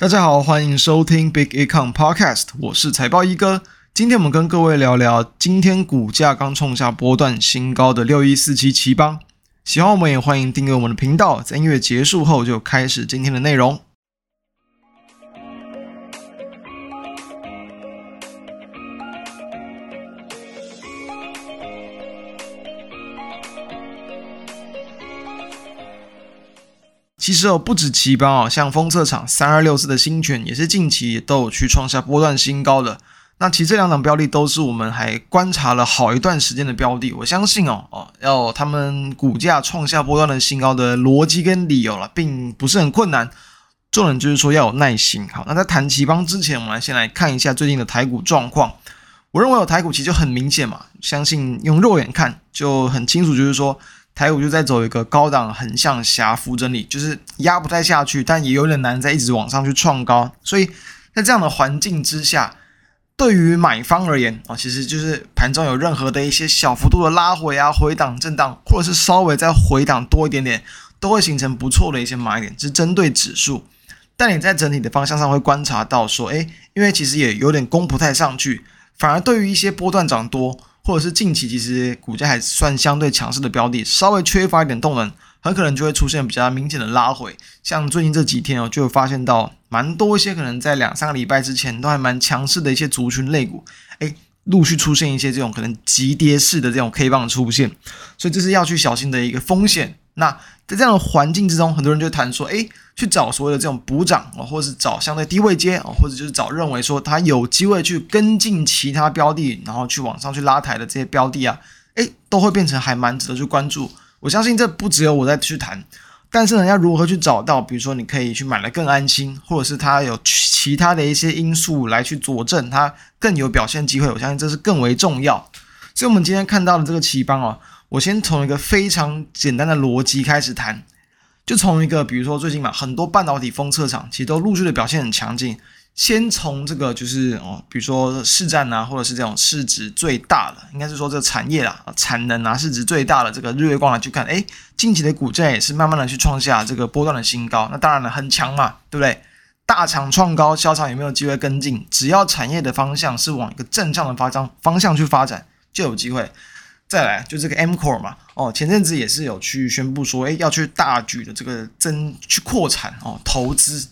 大家好，欢迎收听 Big Econ Podcast，我是财报一哥。今天我们跟各位聊聊今天股价刚创下波段新高的六一四七頎邦。喜欢我们也欢迎订阅我们的频道。在音乐结束后，就开始今天的内容。其实，不止頎邦哦，像封测厂三二六四的新诠也是近期都有去创下波段新高的。那其实这两档标的都是我们还观察了好一段时间的标的。我相信哦哦，要他们股价创下波段的新高的逻辑跟理由了，并不是很困难。重点就是说要有耐心。好，那在谈頎邦之前，我们来先来看一下最近的台股状况。我认为有台股其实就很明显嘛，相信用肉眼看就很清楚，就是说。台股就在走一个高档横向狭幅整理，就是压不太下去，但也有点难再一直往上去创高。所以在这样的环境之下，对于买方而言啊，其实就是盘中有任何的一些小幅度的拉回啊、回档震荡，或者是稍微再回档多一点点，都会形成不错的一些买点，是针对指数。但你在整体的方向上会观察到说，诶，因为其实也有点攻不太上去，反而对于一些波段涨多。或者是近期其实股价还算相对强势的标的，稍微缺乏一点动能，很可能就会出现比较明显的拉回。像最近这几天哦，就会发现到蛮多一些可能在两三个礼拜之前都还蛮强势的一些族群类股，哎，陆续出现一些这种可能急跌式的这种 K 棒出现，所以这是要去小心的一个风险。那在这样的环境之中，很多人就谈说，诶，去找所谓的这种补涨啊，或者是找相对低位接啊，或者就是找认为说它有机会去跟进其他标的，然后去往上去拉抬的这些标的啊，诶，都会变成还蛮值得去关注。我相信这不只有我在去谈，但是呢，要如何去找到，比如说你可以去买得更安心，或者是它有其他的一些因素来去佐证它更有表现机会，我相信这是更为重要。所以，我们今天看到的这个奇邦啊。我先从一个非常简单的逻辑开始谈，就从一个，比如说最近嘛，很多半导体封测厂其实都陆续的表现很强劲。先从这个就是哦，比如说市占啊，或者是这种市值最大的，应该是说这个产业啦，产能啊，市值最大的这个日月光来去看，诶，近期的股价也是慢慢的去创下这个波段的新高。那当然了，很强嘛，对不对？大厂创高，小厂有没有机会跟进？只要产业的方向是往一个正向的发展方向去发展，就有机会。再来就这个 M Core 嘛，哦，前阵子也是有去宣布说，诶，要去大举的这个增去扩产哦，投资，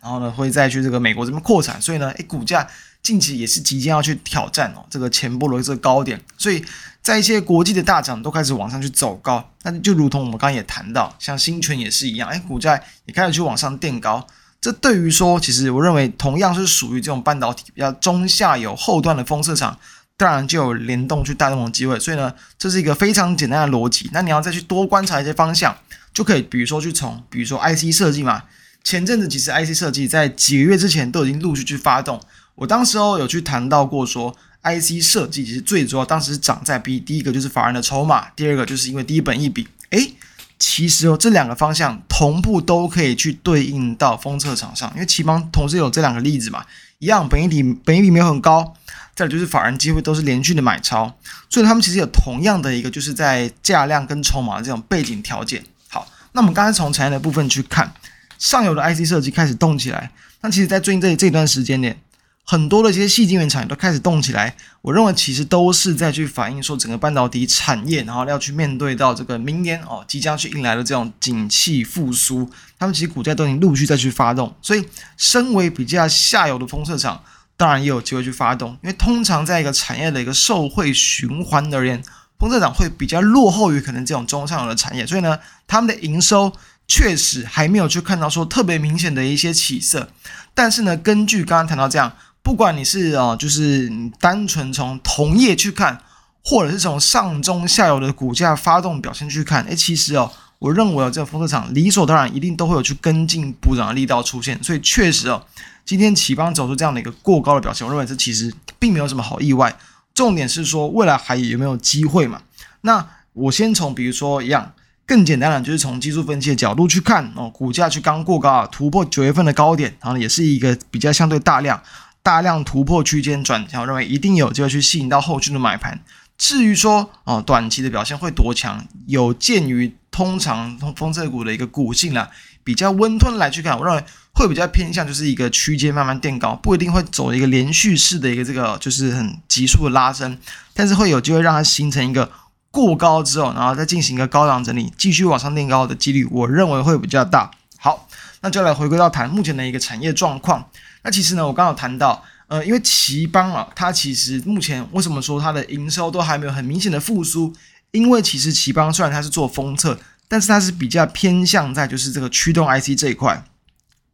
然后呢会再去这个美国这边扩产，所以呢，诶，股价近期也是即将要去挑战哦这个前波罗这个高点，所以在一些国际的大厂都开始往上去走高，那就如同我们刚刚也谈到，像新诠也是一样，诶，股价也开始去往上垫高，这对于说，其实我认为同样是属于这种半导体比较中下游后段的封测厂。当然就有联动去带动的机会，所以呢，这是一个非常简单的逻辑。那你要再去多观察一些方向，就可以，比如说去从，比如说 IC 设计嘛。前阵子其实 IC 设计在几个月之前都已经陆续去发动。我当时候有去谈到过说，IC 设计其实最主要当时涨在 B，第一个就是法人的筹码，第二个就是因为第一本益比。诶，其实哦，这两个方向同步都可以去对应到封测厂上，因为頎邦同时有这两个例子嘛，一样本一比本一比没有很高。再就是法人机会都是连续的买超，所以他们其实有同样的一个就是在价量跟筹码这种背景条件。好，那我们刚才从产业的部分去看，上游的 IC 设计开始动起来。那其实，在最近这这段时间内，很多的一些细晶圆产业都开始动起来。我认为其实都是在去反映说整个半导体产业，然后要去面对到这个明年哦即将去迎来的这种景气复苏，他们其实股价都已经陆续在去发动。所以，身为比较下游的封测厂。当然也有机会去发动，因为通常在一个产业的一个受惠循环而言，封测厂会比较落后于可能这种中上游的产业，所以呢，他们的营收确实还没有去看到说特别明显的一些起色。但是呢，根据刚刚谈到这样，不管你是哦，就是你单纯从同业去看，或者是从上中下游的股价发动表现去看，诶，其实哦，我认为啊，这个封测厂理所当然一定都会有去跟进补涨的力道出现，所以确实哦。今天頎邦走出这样的一个过高的表现，我认为这其实并没有什么好意外。重点是说未来还有没有机会嘛？那我先从比如说一样更简单的，就是从技术分析的角度去看哦，股价去刚过高啊，突破九月份的高点，然后也是一个比较相对大量大量突破区间转强，我认为一定有机会去吸引到后续的买盘。至于说哦，短期的表现会多强，有鉴于通常封测股的一个股性啦。比较温吞来去看，我认为会比较偏向就是一个区间慢慢垫高，不一定会走一个连续式的一个这个就是很急速的拉升，但是会有机会让它形成一个过高之后，然后再进行一个高档整理，继续往上垫高的几率，我认为会比较大。好，那就来回归到谈目前的一个产业状况。那其实呢，我刚好谈到。呃，因为奇邦啊，它其实目前为什么说它的营收都还没有很明显的复苏？因为其实奇邦虽然它是做封测，但是它是比较偏向在就是这个驱动 IC 这一块。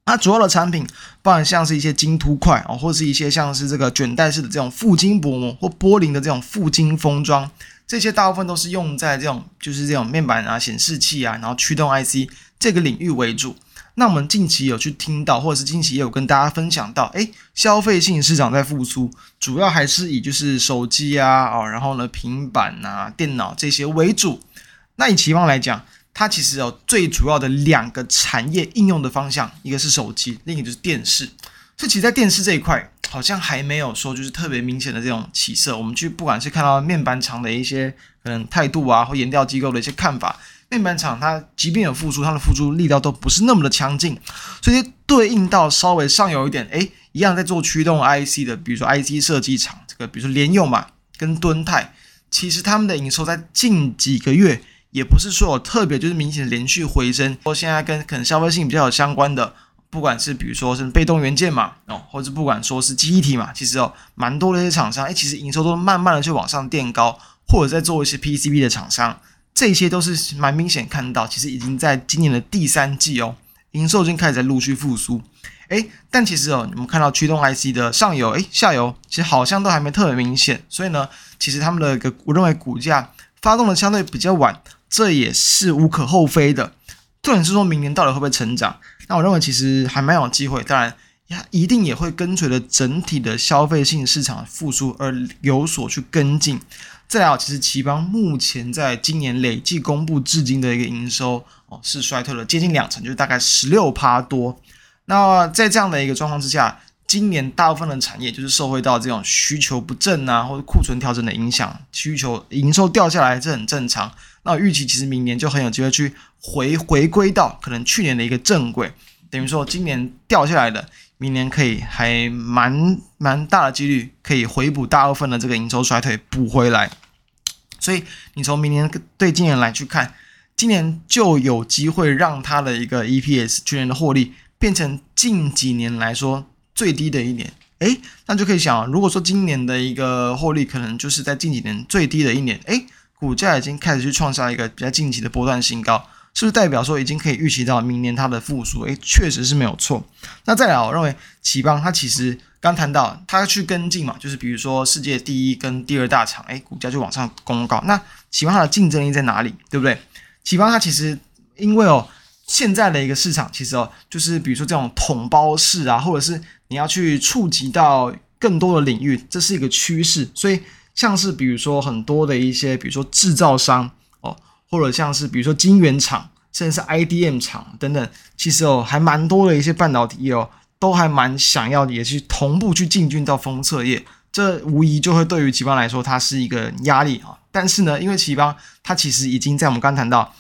它主要的产品，包含像是一些晶凸块啊，或是一些像是这个卷带式的这种覆晶薄膜或玻璃的这种覆晶封装，这些大部分都是用在这种就是这种面板啊、显示器啊，然后驱动 IC 这个领域为主。那我们近期有去听到，或者是近期也有跟大家分享到，诶，消费性市场在复苏，主要还是以就是手机啊，哦，然后呢平板啊、电脑这些为主。那以期望来讲，它其实有最主要的两个产业应用的方向，一个是手机，另一个就是电视。所以其实，在电视这一块，好像还没有说就是特别明显的这种起色。我们去不管是看到面板厂的一些可能态度啊，或研调机构的一些看法。面板厂它即便有复苏，它的复苏力道都不是那么的强劲，所以对应到稍微上游一点，诶，一样在做驱动 IC 的，比如说 IC 设计厂，这个比如说联用嘛，跟敦泰，其实他们的营收在近几个月也不是说有特别就是明显的连续回升。说现在跟可能消费性比较有相关的，不管是比如说是被动元件嘛，哦，或者不管说是记忆体嘛，其实哦蛮多的一些厂商，诶，其实营收都慢慢的去往上垫高，或者在做一些 PCB 的厂商。这些都是蛮明显看到，其实已经在今年的第三季哦，营收已经开始在陆续复苏。诶，但其实哦，你们看到驱动 IC 的上游，诶，下游其实好像都还没特别明显，所以呢，其实他们的一个我认为股价发动的相对比较晚，这也是无可厚非的。重点是说明年到底会不会成长？那我认为其实还蛮有机会，当然它，一定也会跟随着整体的消费性市场复苏而有所去跟进。再来，其实頎邦目前在今年累计公布至今的一个营收哦，是衰退了接近两成，就是大概十六趴多。那在这样的一个状况之下，今年大部分的产业就是受惠到这种需求不振啊，或者库存调整的影响，需求营收掉下来这很正常。那预期其实明年就很有机会去回回归到可能去年的一个正轨，等于说今年掉下来的。明年可以还蛮蛮大的几率可以回补大部分的这个营收衰退补回来，所以你从明年对今年来去看，今年就有机会让它的一个 EPS 去年的获利变成近几年来说最低的一年，诶，那就可以想，如果说今年的一个获利可能就是在近几年最低的一年，诶，股价已经开始去创下一个比较近期的波段新高。是不是代表说已经可以预期到明年它的复苏？诶，确实是没有错。那再来，我认为頎邦它其实刚谈到它去跟进嘛，就是比如说世界第一跟第二大厂，诶，股价就往上攻高。那頎邦它的竞争力在哪里？对不对？頎邦它其实因为哦，现在的一个市场其实哦，就是比如说这种统包式啊，或者是你要去触及到更多的领域，这是一个趋势。所以像是比如说很多的一些，比如说制造商哦。或者像是比如说晶圆厂，甚至是 IDM 厂等等，其实哦还蛮多的一些半导体业哦，都还蛮想要也去同步去进军到封测业，这无疑就会对于奇邦来说它是一个压力啊。但是呢，因为奇邦它其实已经在我们刚谈到，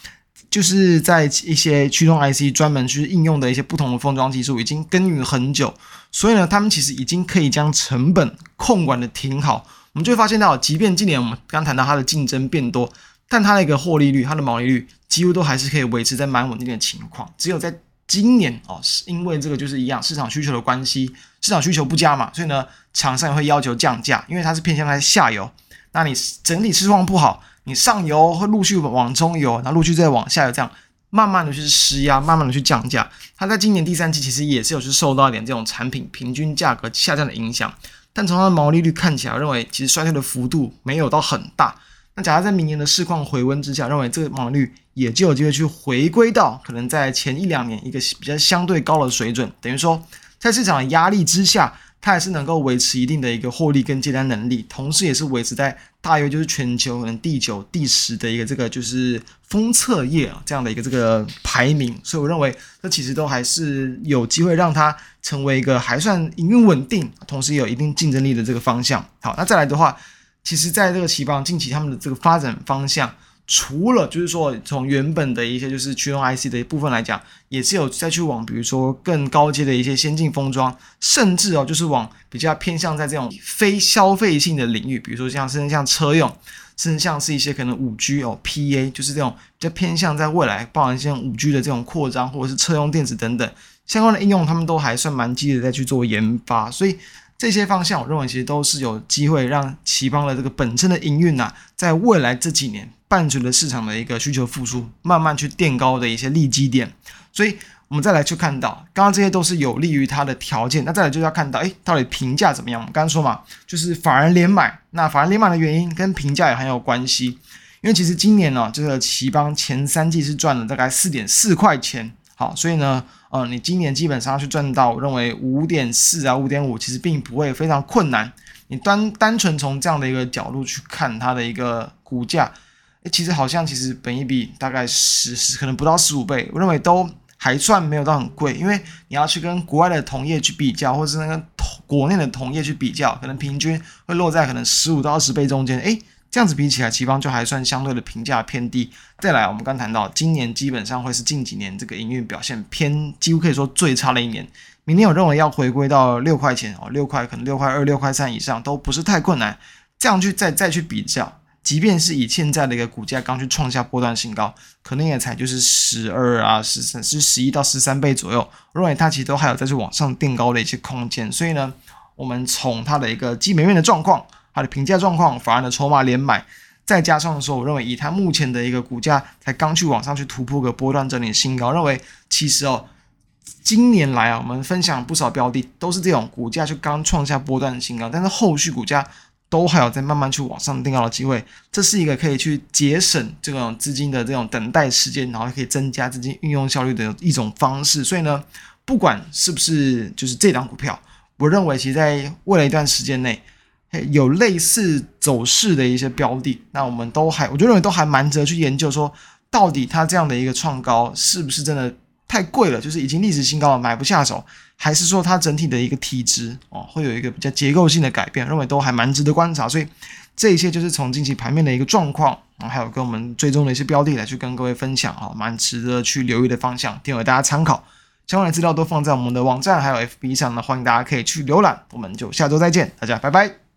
就是在一些驱动 IC 专门去应用的一些不同的封装技术已经耕耘很久，所以呢，他们其实已经可以将成本控管的挺好。我们就会发现到，即便今年我们刚谈到它的竞争变多。但它的一个获利率，它的毛利率几乎都还是可以维持在蛮稳定的情况。只有在今年哦，是因为这个就是一样市场需求的关系，市场需求不佳嘛，所以呢，厂商也会要求降价，因为它是偏向在下游。那你整体市况不好，你上游会陆续往中游，然后陆续再往下游，这样慢慢的去施压，慢慢的去降价。它在今年第三季其实也是有去受到一点这种产品平均价格下降的影响。但从它的毛利率看起来，认为其实衰退的幅度没有到很大。那假如在明年的市况回温之下，认为这个毛利率也就有机会去回归到可能在前一两年一个比较相对高的水准，等于说在市场的压力之下，它还是能够维持一定的一个获利跟接单能力，同时也是维持在大约就是全球可能第九、第十的一个这个就是封测业啊这样的一个这个排名，所以我认为这其实都还是有机会让它成为一个还算营运稳定，同时也有一定竞争力的这个方向。好，那再来的话。其实，在这个頎邦近期他们的这个发展方向，除了就是说从原本的一些就是驱动 IC 的一部分来讲，也是有再去往比如说更高阶的一些先进封装，甚至哦就是往比较偏向在这种非消费性的领域，比如说像甚至像车用，甚至像是一些可能五 G 哦 PA，就是这种比较偏向在未来包含像五 G 的这种扩张，或者是车用电子等等相关的应用，他们都还算蛮积极的在去做研发，所以。这些方向，我认为其实都是有机会让頎邦的这个本身的营运呐，在未来这几年伴随着市场的一个需求复苏，慢慢去垫高的一些利基点。所以，我们再来去看到，刚刚这些都是有利于它的条件。那再来就要看到，诶，到底评价怎么样？我们刚刚说嘛，就是法人连买。那法人连买的原因跟评价也很有关系，因为其实今年呢，这个頎邦前三季是赚了大概四点四块钱。好，所以呢。呃，你今年基本上去赚到，我认为五点四啊，五点五，其实并不会非常困难。你单单纯从这样的一个角度去看它的一个股价，诶，其实好像其实本益比大概十十，可能不到十五倍，我认为都还算没有到很贵。因为你要去跟国外的同业去比较，或者是那个同国内的同业去比较，可能平均会落在可能十五到二十倍中间。诶。这样子比起来，頎邦就还算相对的评价偏低。再来，我们刚谈到，今年基本上会是近几年这个营运表现偏，几乎可以说最差的一年。明年我认为要回归到六块钱哦，六块可能六块二、六块三以上都不是太困难。这样去再再去比较，即便是以现在的一个股价刚去创下波段新高，可能也才就是十二啊、十三、是十一到十三倍左右。我认为它其实都还有再去往上垫高的一些空间。所以呢，我们从它的一个基本面的状况。它的评价状况，法人的筹码连买，再加上说，我认为以它目前的一个股价才刚去往上去突破个波段整理新高，认为其实哦，今年来啊，我们分享不少标的都是这种股价就刚创下波段新高，但是后续股价都还有在慢慢去往上定高的机会，这是一个可以去节省这种资金的这种等待时间，然后可以增加资金运用效率的一种方式。所以呢，不管是不是就是这档股票，我认为其实在未来一段时间内。有类似走势的一些标的，那我们都还，我就认为都还蛮值得去研究，说到底它这样的一个创高是不是真的太贵了，就是已经历史新高了，买不下手，还是说它整体的一个体质哦，会有一个比较结构性的改变，认为都还蛮值得观察。所以这一些就是从近期盘面的一个状况，然后还有跟我们追踪的一些标的来去跟各位分享啊，蛮值得去留意的方向，提供大家参考。相关的资料都放在我们的网站还有 FB 上呢，欢迎大家可以去浏览。我们就下周再见，大家拜拜。